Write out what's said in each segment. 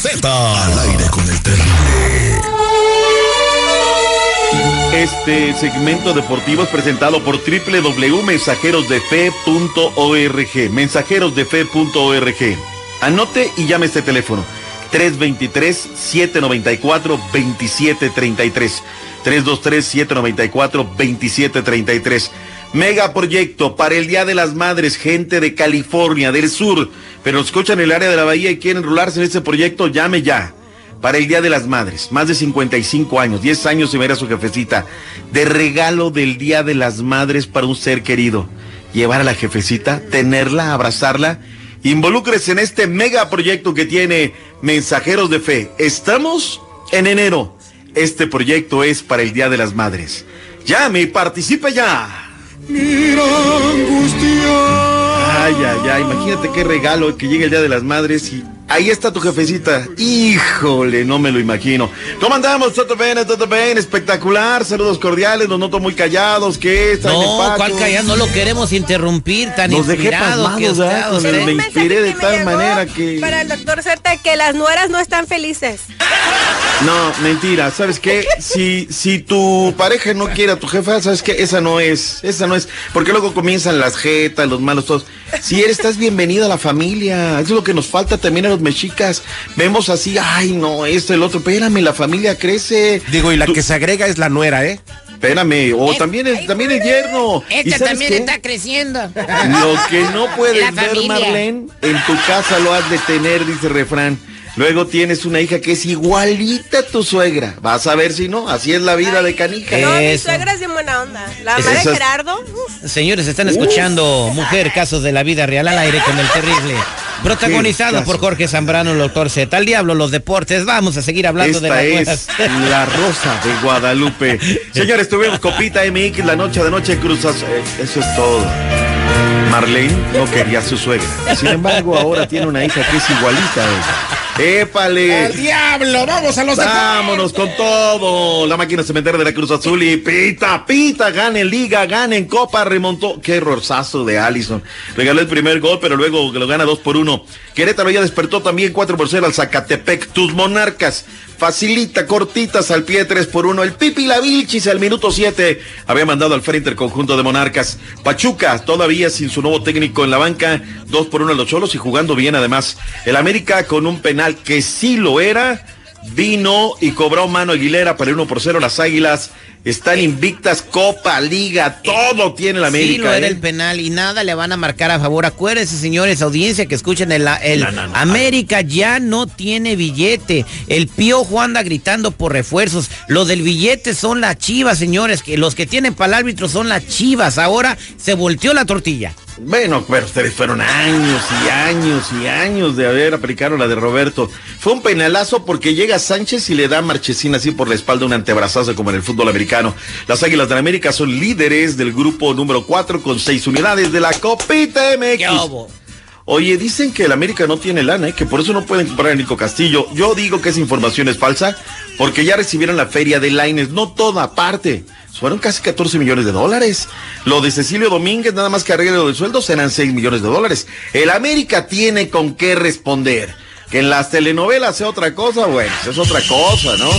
Z. Al aire con el terrible. Este segmento deportivo es presentado por www.mensajerosdefe.org. Mensajerosdefe.org. Anote y llame este teléfono. 323-794-2733. 323-794-2733. Megaproyecto para el Día de las Madres, gente de California, del sur, pero escuchan el área de la Bahía y quieren enrolarse en este proyecto, llame ya. Para el Día de las Madres, más de 55 años, 10 años y ver a su jefecita, de regalo del Día de las Madres para un ser querido. Llevar a la jefecita, tenerla, abrazarla. Involúcrese en este megaproyecto que tiene Mensajeros de Fe. Estamos en enero. Este proyecto es para el Día de las Madres. Llame y participe ya. Mira, angustia. Ay, ay, ay, imagínate qué regalo que llegue el Día de las Madres y ahí está tu jefecita. Híjole, no me lo imagino. ¿Cómo andamos? ¿Todo bien? ¿Todo bien? Espectacular. Saludos cordiales, nos noto muy callados. ¿Qué es? No, ¿cuál callado? No lo queremos interrumpir, tan Nos dejé inspirado que pasmados, usted. Me- me inspiré de que tal manera que... Para el doctor Z, que las nueras no están felices. No, mentira. ¿Sabes qué? Si, si tu pareja no quiere a tu jefa, ¿sabes qué? Esa no es. Esa no es. Porque luego comienzan las jetas, los malos todos. Si eres, estás bienvenido a la familia. Eso es lo que nos falta también a los mexicas. Vemos así, ay, no, esto, el otro. Espérame, la familia crece. Digo, y la Tú- que se agrega es la nuera, ¿eh? Espérame. O también el, también el yerno. ¿Y Esta también qué? está creciendo. Lo que no puedes La ver, familia. Marlene, en tu casa lo has de tener, dice el refrán. Luego tienes una hija que es igualita a tu suegra. Vas a ver si no. Así es la vida de canija. No, mi suegra es bien buena onda. La mamá de Gerardo, uf, Señores, están escuchando Mujer, casos de la vida real al aire con el terrible. Protagonizado por Jorge Zambrano, el doctor Z. Al diablo, los deportes. Vamos a seguir hablando de las es la rosa de Guadalupe. Señores, tuvimos copita MX la noche de noche cruzas. eh, Eso es todo. Marlene no quería a su suegra. Sin embargo, ahora tiene una hija que es igualita a ella. ¡Épale! ¡Al diablo! ¡Vamos a los Vámonos con todo. La máquina cementera de la Cruz Azul y pita, pita, gana en liga, gana en copa, remontó. Qué errorzazo de Allison. Regaló el primer gol, pero luego lo gana 2 por 1. Querétaro ya despertó también 4 por 0 al Zacatepec. Tus monarcas. Facilita, cortitas al pie 3 por 1. El Pipi la Vilchis al minuto 7 había mandado al frente el conjunto de monarcas. Pachuca todavía sin su nuevo técnico en la banca. 2 por 1 a los cholos y jugando bien además. El América con un penal que sí lo era vino y cobró mano Aguilera para el 1 por 0. Las águilas están invictas, Copa, Liga, todo tiene la América. Sí, lo era ¿eh? el penal y nada le van a marcar a favor. Acuérdense, señores, audiencia que escuchen el, el No, no, no. América ya no tiene billete. El Piojo anda gritando por refuerzos. Lo del billete son las chivas, señores. Que los que tienen para el árbitro son las chivas. Ahora se volteó la tortilla. Bueno, pero ustedes fueron años y años y años de haber aplicado la de Roberto. Fue un penalazo porque llega Sánchez y le da a Marchesín así por la espalda un antebrazazo como en el fútbol americano. Las Águilas de la América son líderes del grupo número 4 con seis unidades de la Copita MX. Oye, dicen que el América no tiene lana, ¿eh? que por eso no pueden comprar a Nico Castillo. Yo digo que esa información es falsa, porque ya recibieron la feria de Laines, no toda parte. Fueron casi 14 millones de dólares. Lo de Cecilio Domínguez, nada más que arreglo del sueldo, serán 6 millones de dólares. El América tiene con qué responder. Que en las telenovelas sea otra cosa, bueno, es otra cosa, ¿no?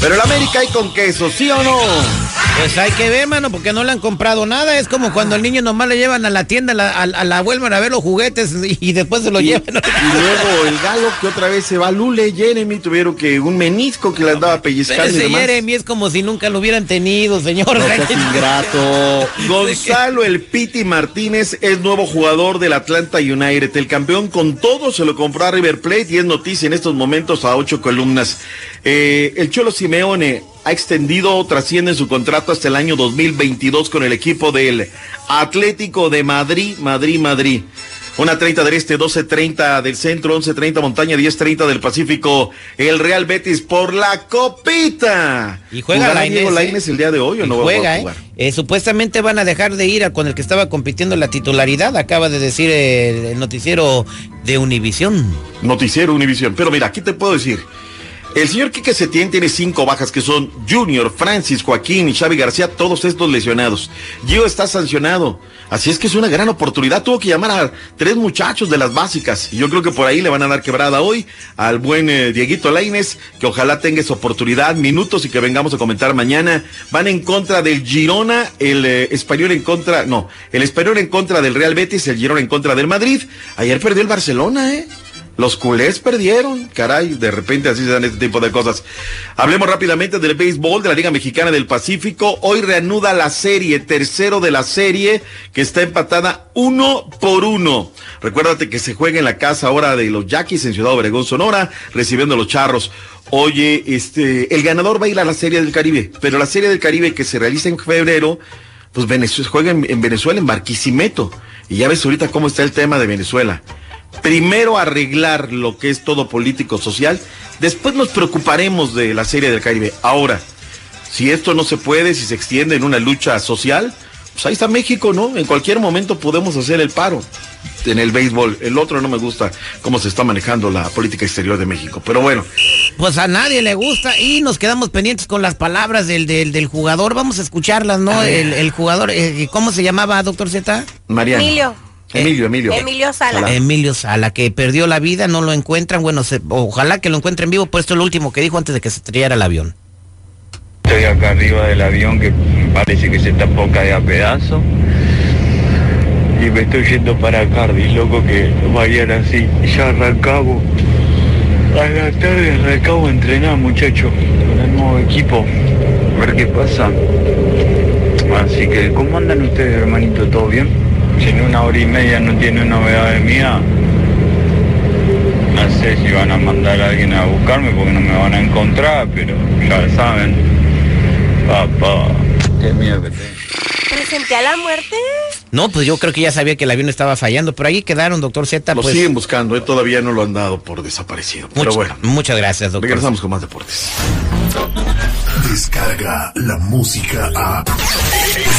Pero el América hay con queso, ¿sí o no? Pues hay que ver, mano, porque no le han comprado nada. Es como cuando al niño nomás le llevan a la tienda, a la, a, a la vuelven a ver los juguetes y, y después se lo llevan. Y luego el galo que otra vez se va, Lule, Jeremy, tuvieron que un menisco que le andaba pellizcando y Ese demás. Jeremy es como si nunca lo hubieran tenido, señor. No seas ingrato. Gonzalo El Piti Martínez es nuevo jugador del Atlanta United. El campeón con todo se lo compró a River Plate y es noticia en estos momentos a ocho columnas. Eh, el Cholo Simeone ha extendido, trasciende su contrato hasta el año 2022 con el equipo del Atlético de Madrid, Madrid, Madrid. Una 30 del este, 12.30 del centro, 11.30 montaña, 10.30 del Pacífico. El Real Betis por la copita. Y juega ¿Jugará Lainez, Diego ¿eh? Lainez el día de hoy o Y no va a juega, jugar? ¿eh? Eh, Supuestamente van a dejar de ir a con el que estaba compitiendo en la titularidad, acaba de decir el, el noticiero de Univisión. Noticiero Univisión. Pero mira, aquí te puedo decir. El señor Quique Setién tiene cinco bajas que son Junior, Francis, Joaquín y Xavi García, todos estos lesionados. Gio está sancionado. Así es que es una gran oportunidad. Tuvo que llamar a tres muchachos de las básicas. Y yo creo que por ahí le van a dar quebrada hoy al buen eh, Dieguito Laines, que ojalá tenga esa oportunidad, minutos y que vengamos a comentar mañana. Van en contra del Girona, el eh, español en contra, no, el español en contra del Real Betis, el Girona en contra del Madrid. Ayer perdió el Barcelona, ¿eh? Los culés perdieron, caray, de repente así se dan este tipo de cosas. Hablemos rápidamente del béisbol de la Liga Mexicana del Pacífico. Hoy reanuda la serie, tercero de la serie, que está empatada uno por uno. Recuérdate que se juega en la casa ahora de los Yaquis en Ciudad Obregón, Sonora, recibiendo a los charros. Oye, este, el ganador va a ir a la Serie del Caribe, pero la Serie del Caribe que se realiza en febrero, pues Venezuela, juega en, en Venezuela, en Barquisimeto. Y ya ves ahorita cómo está el tema de Venezuela primero arreglar lo que es todo político social, después nos preocuparemos de la serie del Caribe. Ahora, si esto no se puede, si se extiende en una lucha social, pues ahí está México, ¿no? En cualquier momento podemos hacer el paro en el béisbol. El otro no me gusta cómo se está manejando la política exterior de México. Pero bueno, Pues a nadie le gusta y nos quedamos pendientes con las palabras del, del, del jugador. Vamos a escucharlas, ¿no? El, el jugador, eh, ¿cómo se llamaba, doctor Z? Mariano. Emilio. Emilio, Emilio. Emilio Sala. Emilio Sala, que perdió la vida, no lo encuentran. Bueno, se- ojalá que lo encuentren vivo, por esto es lo último que dijo antes de que se estrellara el avión. Estoy acá arriba del avión que parece que se está poca de a pedazo. Y me estoy yendo para Cardiff, loco, que vayan así. Ya arrancamos. A la tarde arrancamos a entrenar, muchachos, con el nuevo equipo. A ver qué pasa. Así que, ¿cómo andan ustedes, hermanito? ¿Todo bien? Si en una hora y media no tiene novedades mía, no sé si van a mandar a alguien a buscarme porque no me van a encontrar, pero ya saben. Papá, qué miedo que tengo. ¿Presenté a la muerte? No, pues yo creo que ya sabía que el avión estaba fallando, pero ahí quedaron, doctor Z. Lo pues, siguen buscando, ¿eh? todavía no lo han dado por desaparecido. Pero much- bueno, Muchas gracias, doctor. regresamos con más deportes. Descarga la música a.